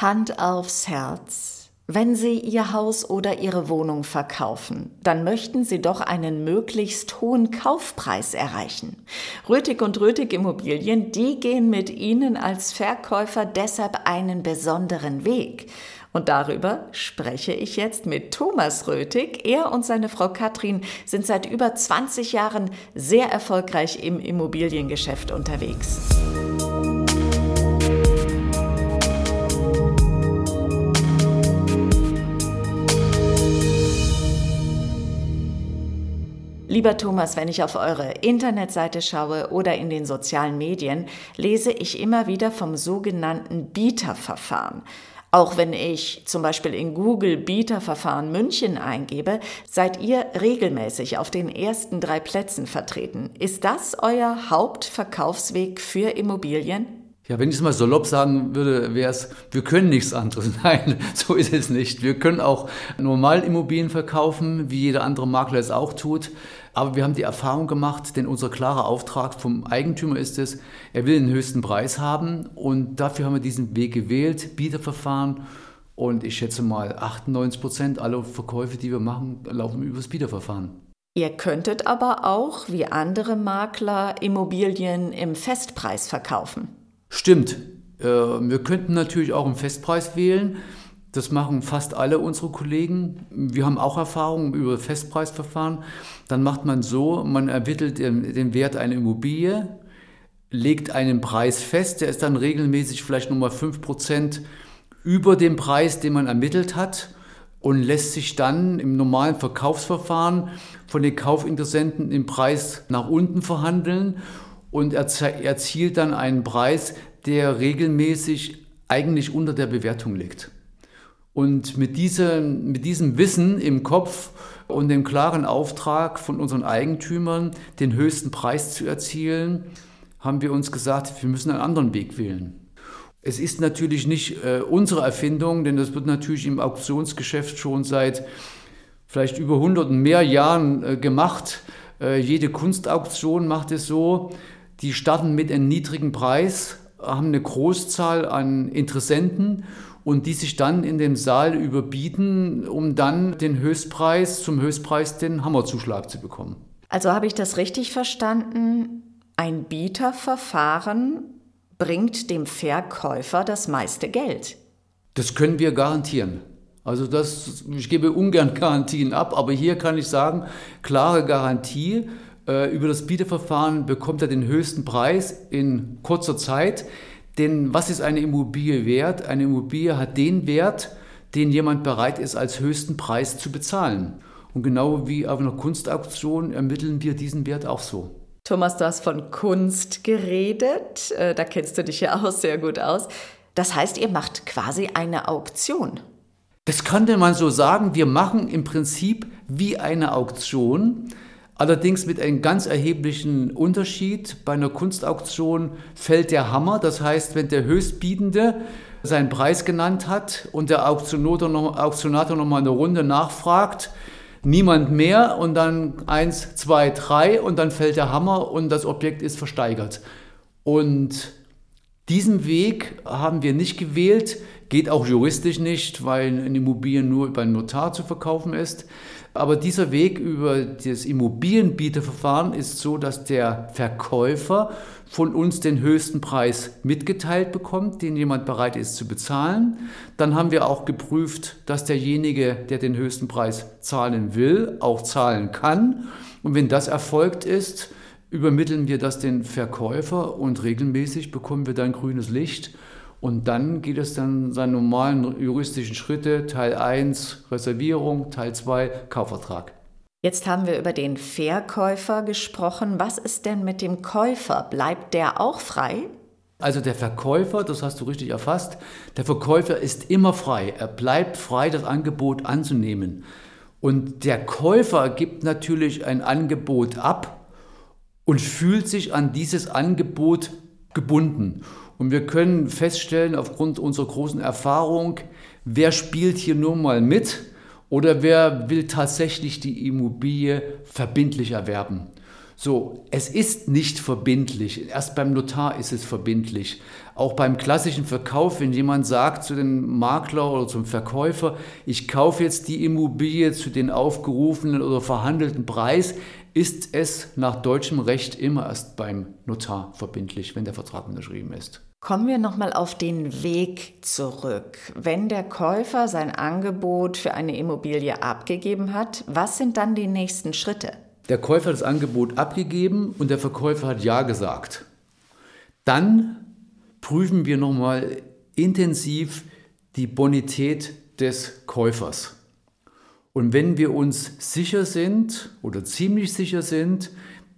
Hand aufs Herz. Wenn Sie Ihr Haus oder Ihre Wohnung verkaufen, dann möchten Sie doch einen möglichst hohen Kaufpreis erreichen. Rötig und Rötig Immobilien, die gehen mit Ihnen als Verkäufer deshalb einen besonderen Weg. Und darüber spreche ich jetzt mit Thomas Rötig. Er und seine Frau Katrin sind seit über 20 Jahren sehr erfolgreich im Immobiliengeschäft unterwegs. Lieber Thomas, wenn ich auf eure Internetseite schaue oder in den sozialen Medien, lese ich immer wieder vom sogenannten Bieterverfahren. Auch wenn ich zum Beispiel in Google Bieterverfahren München eingebe, seid ihr regelmäßig auf den ersten drei Plätzen vertreten. Ist das euer Hauptverkaufsweg für Immobilien? Ja, wenn ich es mal salopp sagen würde, wäre es, wir können nichts anderes. Nein, so ist es nicht. Wir können auch normal Immobilien verkaufen, wie jeder andere Makler es auch tut. Aber wir haben die Erfahrung gemacht, denn unser klarer Auftrag vom Eigentümer ist es, er will den höchsten Preis haben und dafür haben wir diesen Weg gewählt, Bieterverfahren. Und ich schätze mal, 98 Prozent aller Verkäufe, die wir machen, laufen über das Bieterverfahren. Ihr könntet aber auch, wie andere Makler, Immobilien im Festpreis verkaufen. Stimmt. Äh, wir könnten natürlich auch einen Festpreis wählen. Das machen fast alle unsere Kollegen. Wir haben auch Erfahrungen über Festpreisverfahren. Dann macht man so, man ermittelt den Wert einer Immobilie, legt einen Preis fest, der ist dann regelmäßig vielleicht nochmal 5% über dem Preis, den man ermittelt hat und lässt sich dann im normalen Verkaufsverfahren von den Kaufinteressenten den Preis nach unten verhandeln und erzielt dann einen Preis, der regelmäßig eigentlich unter der Bewertung liegt. Und mit, diese, mit diesem Wissen im Kopf und dem klaren Auftrag von unseren Eigentümern, den höchsten Preis zu erzielen, haben wir uns gesagt, wir müssen einen anderen Weg wählen. Es ist natürlich nicht äh, unsere Erfindung, denn das wird natürlich im Auktionsgeschäft schon seit vielleicht über hunderten mehr Jahren äh, gemacht. Äh, jede Kunstauktion macht es so, die starten mit einem niedrigen Preis, haben eine Großzahl an Interessenten und die sich dann in dem Saal überbieten, um dann den Höchstpreis, zum Höchstpreis den Hammerzuschlag zu bekommen. Also habe ich das richtig verstanden? Ein Bieterverfahren bringt dem Verkäufer das meiste Geld. Das können wir garantieren. Also das, ich gebe ungern Garantien ab, aber hier kann ich sagen, klare Garantie, äh, über das Bieterverfahren bekommt er den höchsten Preis in kurzer Zeit. Denn was ist eine Immobilie wert? Eine Immobilie hat den Wert, den jemand bereit ist, als höchsten Preis zu bezahlen. Und genau wie auf einer Kunstauktion ermitteln wir diesen Wert auch so. Thomas, du hast von Kunst geredet. Äh, da kennst du dich ja auch sehr gut aus. Das heißt, ihr macht quasi eine Auktion. Das könnte man so sagen. Wir machen im Prinzip wie eine Auktion. Allerdings mit einem ganz erheblichen Unterschied. Bei einer Kunstauktion fällt der Hammer. Das heißt, wenn der Höchstbietende seinen Preis genannt hat und der Auktionator noch, Auktionator noch mal eine Runde nachfragt, niemand mehr und dann eins, zwei, drei und dann fällt der Hammer und das Objekt ist versteigert. Und diesen Weg haben wir nicht gewählt, geht auch juristisch nicht, weil eine Immobilie nur beim Notar zu verkaufen ist. Aber dieser Weg über das Immobilienbieterverfahren ist so, dass der Verkäufer von uns den höchsten Preis mitgeteilt bekommt, den jemand bereit ist zu bezahlen. Dann haben wir auch geprüft, dass derjenige, der den höchsten Preis zahlen will, auch zahlen kann. Und wenn das erfolgt ist, übermitteln wir das den Verkäufer und regelmäßig bekommen wir dann grünes Licht und dann geht es dann seine normalen juristischen Schritte, Teil 1 Reservierung, Teil 2 Kaufvertrag. Jetzt haben wir über den Verkäufer gesprochen. Was ist denn mit dem Käufer? Bleibt der auch frei? Also der Verkäufer, das hast du richtig erfasst, der Verkäufer ist immer frei. Er bleibt frei, das Angebot anzunehmen. Und der Käufer gibt natürlich ein Angebot ab und fühlt sich an dieses Angebot gebunden. Und wir können feststellen, aufgrund unserer großen Erfahrung, wer spielt hier nur mal mit oder wer will tatsächlich die Immobilie verbindlich erwerben. So, es ist nicht verbindlich. Erst beim Notar ist es verbindlich. Auch beim klassischen Verkauf, wenn jemand sagt zu dem Makler oder zum Verkäufer, ich kaufe jetzt die Immobilie zu den aufgerufenen oder verhandelten Preis, ist es nach deutschem Recht immer erst beim Notar verbindlich, wenn der Vertrag unterschrieben ist. Kommen wir nochmal auf den Weg zurück. Wenn der Käufer sein Angebot für eine Immobilie abgegeben hat, was sind dann die nächsten Schritte? Der Käufer hat das Angebot abgegeben und der Verkäufer hat Ja gesagt. Dann prüfen wir nochmal intensiv die Bonität des Käufers. Und wenn wir uns sicher sind oder ziemlich sicher sind,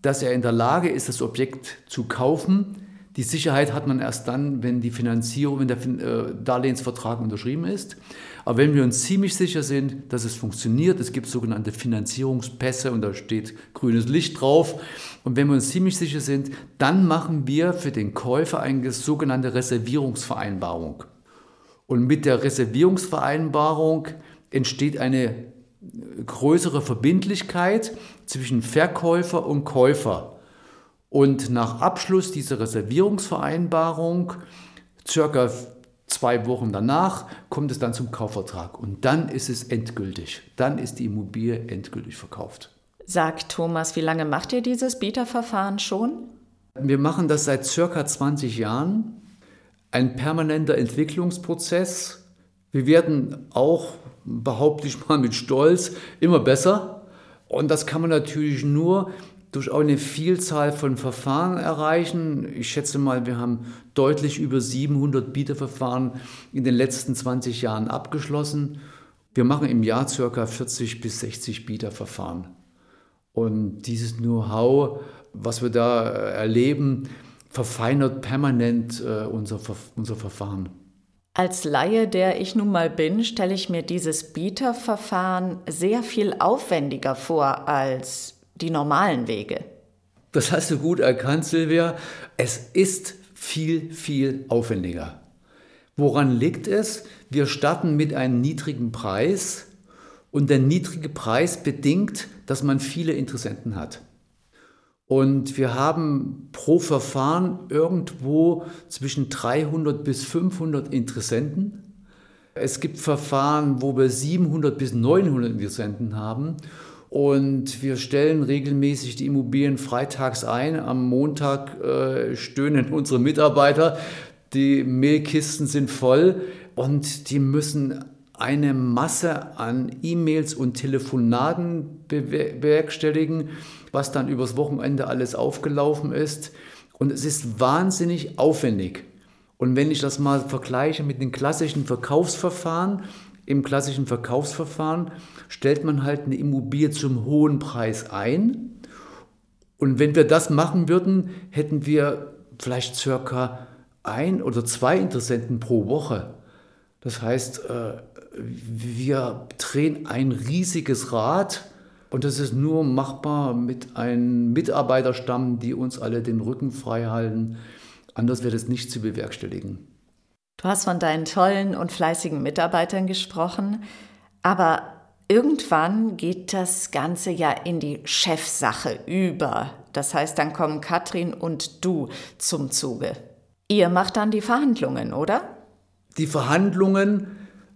dass er in der Lage ist, das Objekt zu kaufen, die Sicherheit hat man erst dann, wenn die Finanzierung, wenn der äh, Darlehensvertrag unterschrieben ist. Aber wenn wir uns ziemlich sicher sind, dass es funktioniert, es gibt sogenannte Finanzierungspässe und da steht grünes Licht drauf. Und wenn wir uns ziemlich sicher sind, dann machen wir für den Käufer eine sogenannte Reservierungsvereinbarung. Und mit der Reservierungsvereinbarung entsteht eine größere Verbindlichkeit zwischen Verkäufer und Käufer. Und nach Abschluss dieser Reservierungsvereinbarung, circa zwei Wochen danach, kommt es dann zum Kaufvertrag. Und dann ist es endgültig. Dann ist die Immobilie endgültig verkauft. Sagt Thomas, wie lange macht ihr dieses Bieterverfahren schon? Wir machen das seit circa 20 Jahren. Ein permanenter Entwicklungsprozess. Wir werden auch, behaupte ich mal mit Stolz, immer besser. Und das kann man natürlich nur, durch auch eine Vielzahl von Verfahren erreichen. Ich schätze mal, wir haben deutlich über 700 Bieterverfahren in den letzten 20 Jahren abgeschlossen. Wir machen im Jahr ca. 40 bis 60 Bieterverfahren. Und dieses Know-how, was wir da äh, erleben, verfeinert permanent äh, unser, unser Verfahren. Als Laie, der ich nun mal bin, stelle ich mir dieses Bieterverfahren sehr viel aufwendiger vor als die normalen Wege. Das hast du gut erkannt, Silvia. Es ist viel, viel aufwendiger. Woran liegt es? Wir starten mit einem niedrigen Preis und der niedrige Preis bedingt, dass man viele Interessenten hat. Und wir haben pro Verfahren irgendwo zwischen 300 bis 500 Interessenten. Es gibt Verfahren, wo wir 700 bis 900 Interessenten haben. Und wir stellen regelmäßig die Immobilien freitags ein. Am Montag äh, stöhnen unsere Mitarbeiter. Die Mailkisten sind voll und die müssen eine Masse an E-Mails und Telefonaten bewerkstelligen, was dann übers Wochenende alles aufgelaufen ist. Und es ist wahnsinnig aufwendig. Und wenn ich das mal vergleiche mit den klassischen Verkaufsverfahren, im klassischen Verkaufsverfahren stellt man halt eine Immobilie zum hohen Preis ein. Und wenn wir das machen würden, hätten wir vielleicht circa ein oder zwei Interessenten pro Woche. Das heißt, äh, wir drehen ein riesiges Rad und das ist nur machbar mit einem Mitarbeiterstamm, die uns alle den Rücken frei halten. Anders wäre es nicht zu bewerkstelligen. Du hast von deinen tollen und fleißigen Mitarbeitern gesprochen, aber irgendwann geht das Ganze ja in die Chefsache über. Das heißt, dann kommen Katrin und du zum Zuge. Ihr macht dann die Verhandlungen, oder? Die Verhandlungen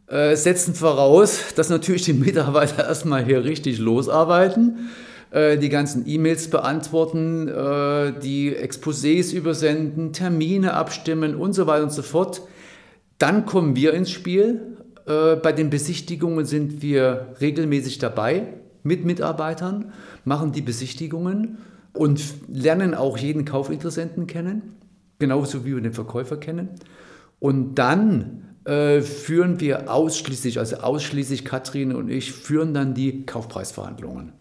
äh, setzen voraus, dass natürlich die Mitarbeiter erstmal hier richtig losarbeiten, äh, die ganzen E-Mails beantworten, äh, die Exposés übersenden, Termine abstimmen und so weiter und so fort. Dann kommen wir ins Spiel. Äh, bei den Besichtigungen sind wir regelmäßig dabei mit Mitarbeitern, machen die Besichtigungen und lernen auch jeden Kaufinteressenten kennen, genauso wie wir den Verkäufer kennen. Und dann äh, führen wir ausschließlich, also ausschließlich Katrin und ich, führen dann die Kaufpreisverhandlungen.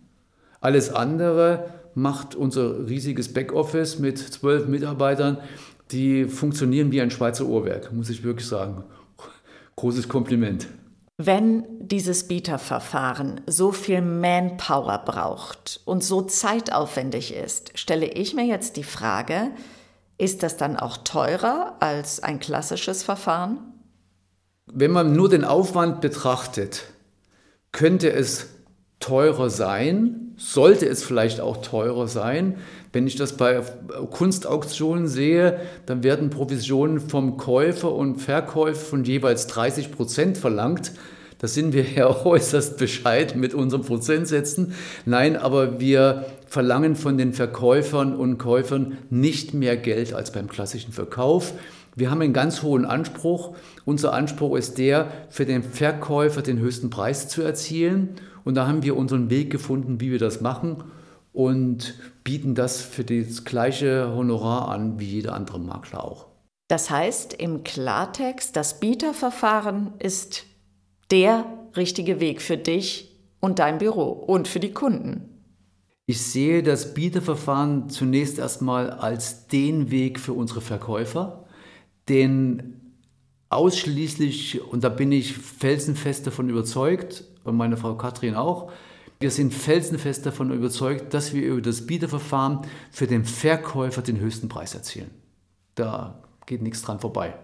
Alles andere macht unser riesiges Backoffice mit zwölf Mitarbeitern die funktionieren wie ein Schweizer Uhrwerk, muss ich wirklich sagen. Großes Kompliment. Wenn dieses Bieterverfahren so viel Manpower braucht und so zeitaufwendig ist, stelle ich mir jetzt die Frage, ist das dann auch teurer als ein klassisches Verfahren? Wenn man nur den Aufwand betrachtet, könnte es teurer sein, sollte es vielleicht auch teurer sein. Wenn ich das bei Kunstauktionen sehe, dann werden Provisionen vom Käufer und Verkäufer von jeweils 30 Prozent verlangt. Da sind wir ja äußerst bescheid mit unseren Prozentsätzen. Nein, aber wir verlangen von den Verkäufern und Käufern nicht mehr Geld als beim klassischen Verkauf. Wir haben einen ganz hohen Anspruch. Unser Anspruch ist der, für den Verkäufer den höchsten Preis zu erzielen. Und da haben wir unseren Weg gefunden, wie wir das machen und bieten das für das gleiche Honorar an wie jeder andere Makler auch. Das heißt im Klartext, das Bieterverfahren ist der richtige Weg für dich und dein Büro und für die Kunden? Ich sehe das Bieterverfahren zunächst erstmal als den Weg für unsere Verkäufer, den ausschließlich, und da bin ich felsenfest davon überzeugt, und meine Frau Katrin auch, wir sind felsenfest davon überzeugt, dass wir über das Bieterverfahren für den Verkäufer den höchsten Preis erzielen. Da geht nichts dran vorbei.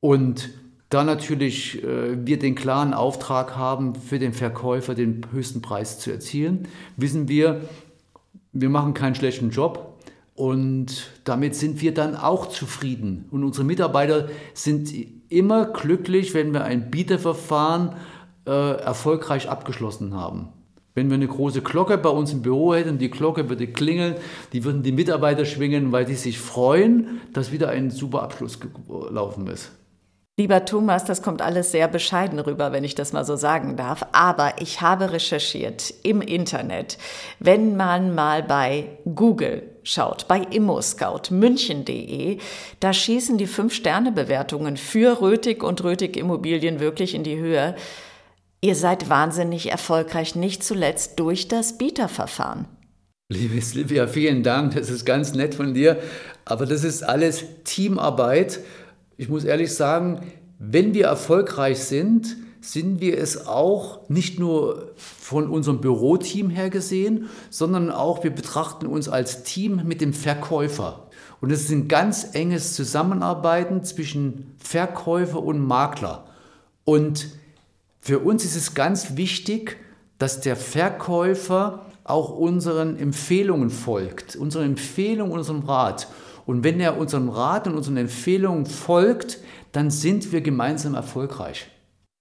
Und da natürlich äh, wir den klaren Auftrag haben, für den Verkäufer den höchsten Preis zu erzielen, wissen wir, wir machen keinen schlechten Job und damit sind wir dann auch zufrieden. Und unsere Mitarbeiter sind immer glücklich, wenn wir ein Bieterverfahren äh, erfolgreich abgeschlossen haben. Wenn wir eine große Glocke bei uns im Büro hätten, die Glocke würde klingeln, die würden die Mitarbeiter schwingen, weil die sich freuen, dass wieder ein super Abschluss gelaufen ist. Lieber Thomas, das kommt alles sehr bescheiden rüber, wenn ich das mal so sagen darf. Aber ich habe recherchiert im Internet. Wenn man mal bei Google schaut, bei ImmoScout, münchen.de, da schießen die Fünf-Sterne-Bewertungen für Rötig und Rötig Immobilien wirklich in die Höhe. Ihr seid wahnsinnig erfolgreich, nicht zuletzt durch das Bieterverfahren. Liebe Silvia, vielen Dank. Das ist ganz nett von dir. Aber das ist alles Teamarbeit ich muss ehrlich sagen, wenn wir erfolgreich sind, sind wir es auch nicht nur von unserem Büroteam her gesehen, sondern auch wir betrachten uns als Team mit dem Verkäufer. Und es ist ein ganz enges Zusammenarbeiten zwischen Verkäufer und Makler. Und für uns ist es ganz wichtig, dass der Verkäufer auch unseren Empfehlungen folgt, unseren Empfehlungen, unserem Rat. Und wenn er unserem Rat und unseren Empfehlungen folgt, dann sind wir gemeinsam erfolgreich.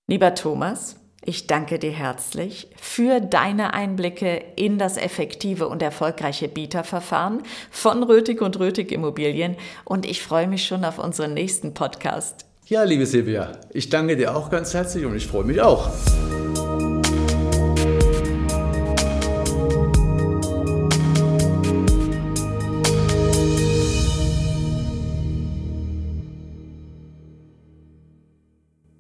Lieber Thomas, ich danke dir herzlich für deine Einblicke in das effektive und erfolgreiche Bieterverfahren von Rötig und Rötig Immobilien und ich freue mich schon auf unseren nächsten Podcast. Ja, liebe Silvia, ich danke dir auch ganz herzlich und ich freue mich auch.